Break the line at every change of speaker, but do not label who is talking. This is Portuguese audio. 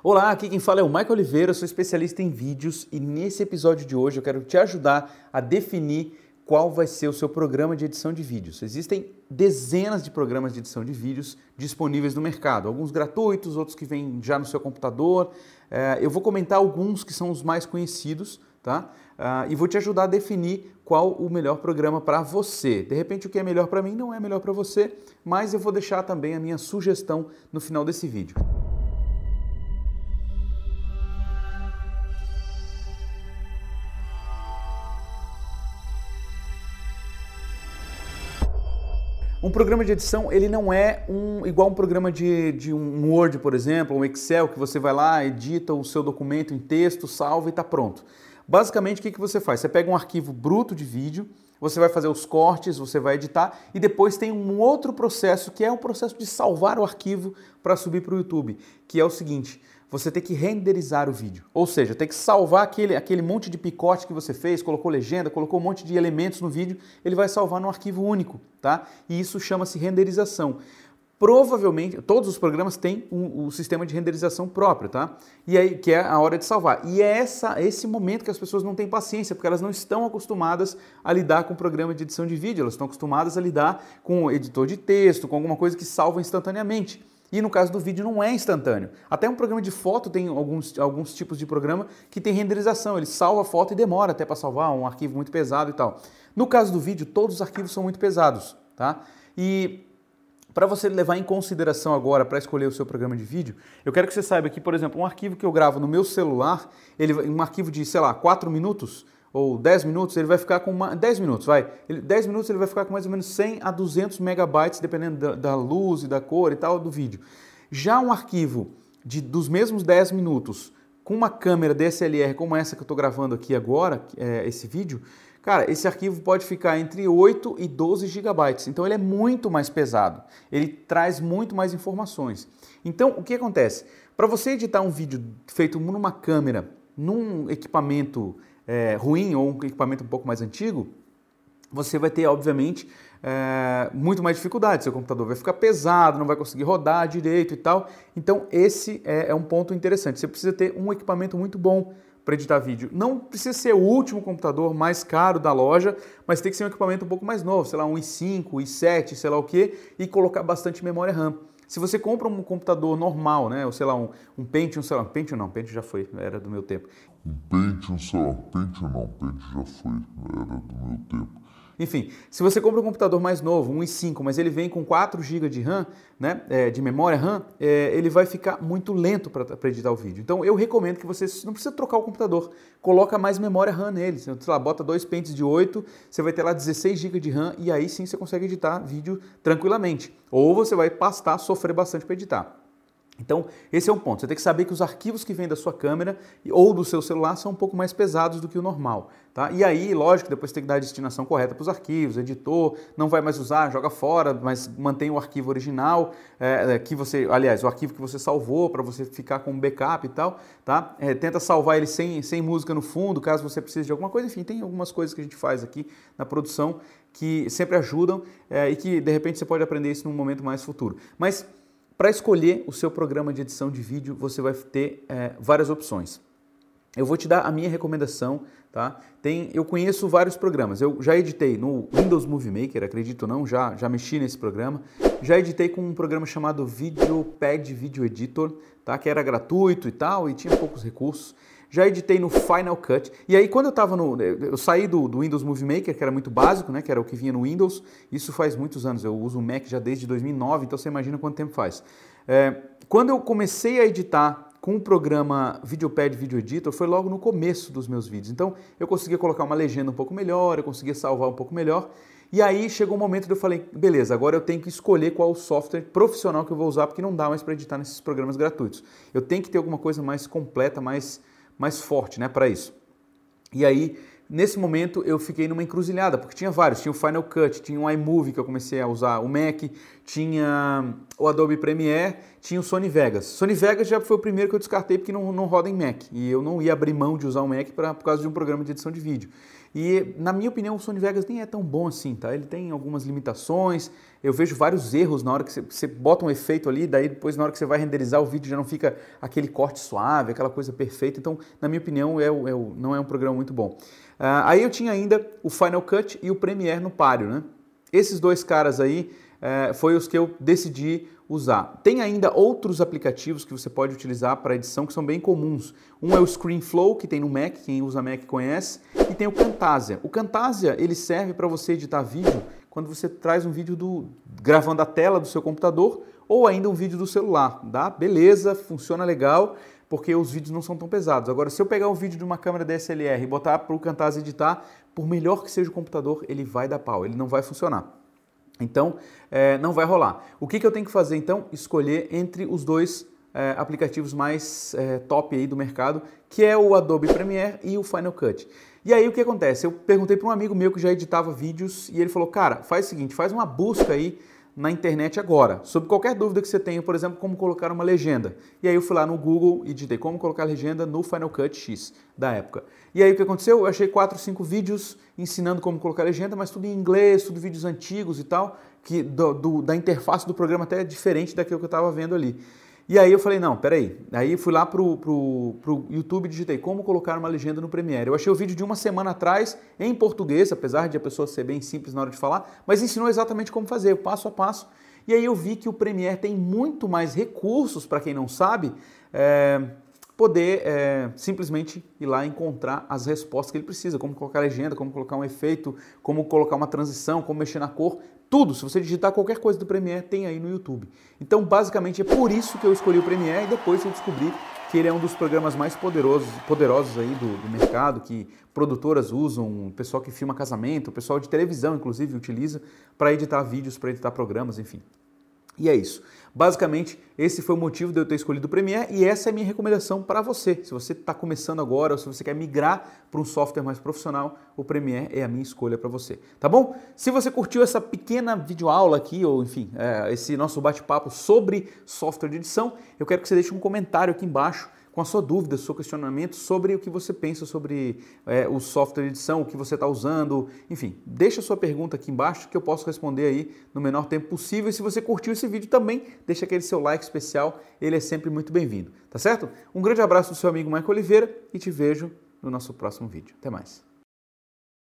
Olá, aqui quem fala é o Michael Oliveira, sou especialista em vídeos e nesse episódio de hoje eu quero te ajudar a definir qual vai ser o seu programa de edição de vídeos. Existem dezenas de programas de edição de vídeos disponíveis no mercado, alguns gratuitos, outros que vêm já no seu computador. É, eu vou comentar alguns que são os mais conhecidos, tá? Uh, e vou te ajudar a definir qual o melhor programa para você. De repente, o que é melhor para mim não é melhor para você, mas eu vou deixar também a minha sugestão no final desse vídeo. Um programa de edição, ele não é um, igual um programa de, de um Word, por exemplo, um Excel, que você vai lá, edita o seu documento em texto, salva e está pronto. Basicamente, o que, que você faz? Você pega um arquivo bruto de vídeo, você vai fazer os cortes, você vai editar e depois tem um outro processo que é o processo de salvar o arquivo para subir para o YouTube, que é o seguinte: você tem que renderizar o vídeo. Ou seja, tem que salvar aquele, aquele monte de picote que você fez, colocou legenda, colocou um monte de elementos no vídeo, ele vai salvar num arquivo único, tá? E isso chama-se renderização. Provavelmente, todos os programas têm um, sistema de renderização próprio, tá? E aí, que é a hora de salvar. E é essa, esse momento que as pessoas não têm paciência, porque elas não estão acostumadas a lidar com o programa de edição de vídeo, elas estão acostumadas a lidar com o editor de texto, com alguma coisa que salva instantaneamente. E no caso do vídeo não é instantâneo. Até um programa de foto tem alguns, alguns tipos de programa que tem renderização. Ele salva a foto e demora até para salvar um arquivo muito pesado e tal. No caso do vídeo, todos os arquivos são muito pesados, tá? E para você levar em consideração agora para escolher o seu programa de vídeo, eu quero que você saiba que, por exemplo, um arquivo que eu gravo no meu celular, ele, um arquivo de, sei lá, 4 minutos, ou 10 minutos, ele vai ficar com uma, 10 minutos, vai. Ele, 10 minutos ele vai ficar com mais ou menos 100 a 200 megabytes, dependendo da, da luz e da cor e tal do vídeo. Já um arquivo de, dos mesmos 10 minutos, com uma câmera DSLR como essa que eu estou gravando aqui agora, é, esse vídeo, cara, esse arquivo pode ficar entre 8 e 12 gigabytes. Então ele é muito mais pesado. Ele traz muito mais informações. Então o que acontece? Para você editar um vídeo feito numa câmera, num equipamento é, ruim ou um equipamento um pouco mais antigo, você vai ter, obviamente, é, muito mais dificuldade. Seu computador vai ficar pesado, não vai conseguir rodar direito e tal. Então, esse é, é um ponto interessante. Você precisa ter um equipamento muito bom para editar vídeo. Não precisa ser o último computador mais caro da loja, mas tem que ser um equipamento um pouco mais novo, sei lá, um i5, i7, sei lá o que, e colocar bastante memória RAM. Se você compra um computador normal, né, ou sei lá, um, um Pentium, sei lá, Pentium não, Pentium já foi, era do meu tempo.
Um Pentium, sei lá, Pentium não, Pentium já foi, era do meu tempo.
Enfim, se você compra um computador mais novo, um i5, mas ele vem com 4 GB de RAM, né, é, de memória RAM, é, ele vai ficar muito lento para editar o vídeo. Então eu recomendo que você não precisa trocar o computador, coloca mais memória RAM nele. Sei lá, bota dois pentes de 8, você vai ter lá 16 GB de RAM e aí sim você consegue editar vídeo tranquilamente. Ou você vai pastar, sofrer bastante para editar. Então, esse é um ponto. Você tem que saber que os arquivos que vêm da sua câmera ou do seu celular são um pouco mais pesados do que o normal. Tá? E aí, lógico, depois tem que dar a destinação correta para os arquivos, editor, não vai mais usar, joga fora, mas mantém o arquivo original, é, é que você, aliás, o arquivo que você salvou para você ficar com um backup e tal. Tá? É, tenta salvar ele sem, sem música no fundo, caso você precise de alguma coisa. Enfim, tem algumas coisas que a gente faz aqui na produção que sempre ajudam é, e que de repente você pode aprender isso num momento mais futuro. Mas para escolher o seu programa de edição de vídeo, você vai ter é, várias opções. Eu vou te dar a minha recomendação, tá? Tem, eu conheço vários programas. Eu já editei no Windows Movie Maker, acredito não, já, já mexi nesse programa. Já editei com um programa chamado VideoPad Video Editor, tá? Que era gratuito e tal, e tinha poucos recursos já editei no Final Cut. E aí quando eu estava no, eu saí do, do, Windows Movie Maker, que era muito básico, né, que era o que vinha no Windows. Isso faz muitos anos. Eu uso o Mac já desde 2009, então você imagina quanto tempo faz. É, quando eu comecei a editar com o programa Videopad Video Editor foi logo no começo dos meus vídeos. Então eu conseguia colocar uma legenda um pouco melhor, eu conseguia salvar um pouco melhor. E aí chegou um momento que eu falei, beleza, agora eu tenho que escolher qual software profissional que eu vou usar, porque não dá mais para editar nesses programas gratuitos. Eu tenho que ter alguma coisa mais completa, mais mais forte né, para isso. E aí, nesse momento, eu fiquei numa encruzilhada, porque tinha vários. Tinha o Final Cut, tinha o iMovie que eu comecei a usar, o Mac, tinha o Adobe Premiere, tinha o Sony Vegas. Sony Vegas já foi o primeiro que eu descartei porque não, não roda em Mac. E eu não ia abrir mão de usar o Mac pra, por causa de um programa de edição de vídeo. E na minha opinião o Sony Vegas nem é tão bom assim, tá? Ele tem algumas limitações, eu vejo vários erros na hora que você, você bota um efeito ali, daí depois na hora que você vai renderizar o vídeo já não fica aquele corte suave, aquela coisa perfeita. Então, na minha opinião, é, é, não é um programa muito bom. Uh, aí eu tinha ainda o Final Cut e o Premiere no páreo, né? Esses dois caras aí uh, foi os que eu decidi usar. Tem ainda outros aplicativos que você pode utilizar para edição que são bem comuns. Um é o ScreenFlow, que tem no Mac, quem usa Mac conhece, e tem o Camtasia. O Camtasia, ele serve para você editar vídeo quando você traz um vídeo do gravando a tela do seu computador ou ainda um vídeo do celular, dá? Beleza, funciona legal, porque os vídeos não são tão pesados. Agora, se eu pegar um vídeo de uma câmera DSLR e botar para o Camtasia editar, por melhor que seja o computador, ele vai dar pau, ele não vai funcionar. Então, é, não vai rolar. O que, que eu tenho que fazer então? Escolher entre os dois é, aplicativos mais é, top aí do mercado, que é o Adobe Premiere e o Final Cut. E aí o que acontece? Eu perguntei para um amigo meu que já editava vídeos e ele falou: "Cara, faz o seguinte, faz uma busca aí na internet agora, sobre qualquer dúvida que você tenha, por exemplo, como colocar uma legenda. E aí eu fui lá no Google e digitei como colocar legenda no Final Cut X da época. E aí o que aconteceu? Eu achei 4, 5 vídeos ensinando como colocar legenda, mas tudo em inglês, tudo vídeos antigos e tal, que do, do, da interface do programa até é diferente daquilo que eu estava vendo ali. E aí eu falei, não, peraí. Aí fui lá pro, pro, pro YouTube e digitei como colocar uma legenda no Premiere. Eu achei o vídeo de uma semana atrás em português, apesar de a pessoa ser bem simples na hora de falar, mas ensinou exatamente como fazer, passo a passo. E aí eu vi que o Premiere tem muito mais recursos, para quem não sabe, é, poder é, simplesmente ir lá encontrar as respostas que ele precisa, como colocar legenda, como colocar um efeito, como colocar uma transição, como mexer na cor. Tudo, se você digitar qualquer coisa do Premiere, tem aí no YouTube. Então, basicamente, é por isso que eu escolhi o Premiere e depois eu descobri que ele é um dos programas mais poderosos, poderosos aí do, do mercado, que produtoras usam, o pessoal que filma casamento, o pessoal de televisão, inclusive, utiliza para editar vídeos, para editar programas, enfim. E é isso. Basicamente, esse foi o motivo de eu ter escolhido o Premiere e essa é a minha recomendação para você. Se você está começando agora ou se você quer migrar para um software mais profissional, o Premiere é a minha escolha para você. Tá bom? Se você curtiu essa pequena videoaula aqui, ou enfim, é, esse nosso bate-papo sobre software de edição, eu quero que você deixe um comentário aqui embaixo com a sua dúvida, seu questionamento sobre o que você pensa sobre é, o software de edição, o que você está usando, enfim, deixa a sua pergunta aqui embaixo que eu posso responder aí no menor tempo possível. E se você curtiu esse vídeo também, deixa aquele seu like especial, ele é sempre muito bem-vindo, tá certo? Um grande abraço do seu amigo Michael Oliveira e te vejo no nosso próximo vídeo. Até mais.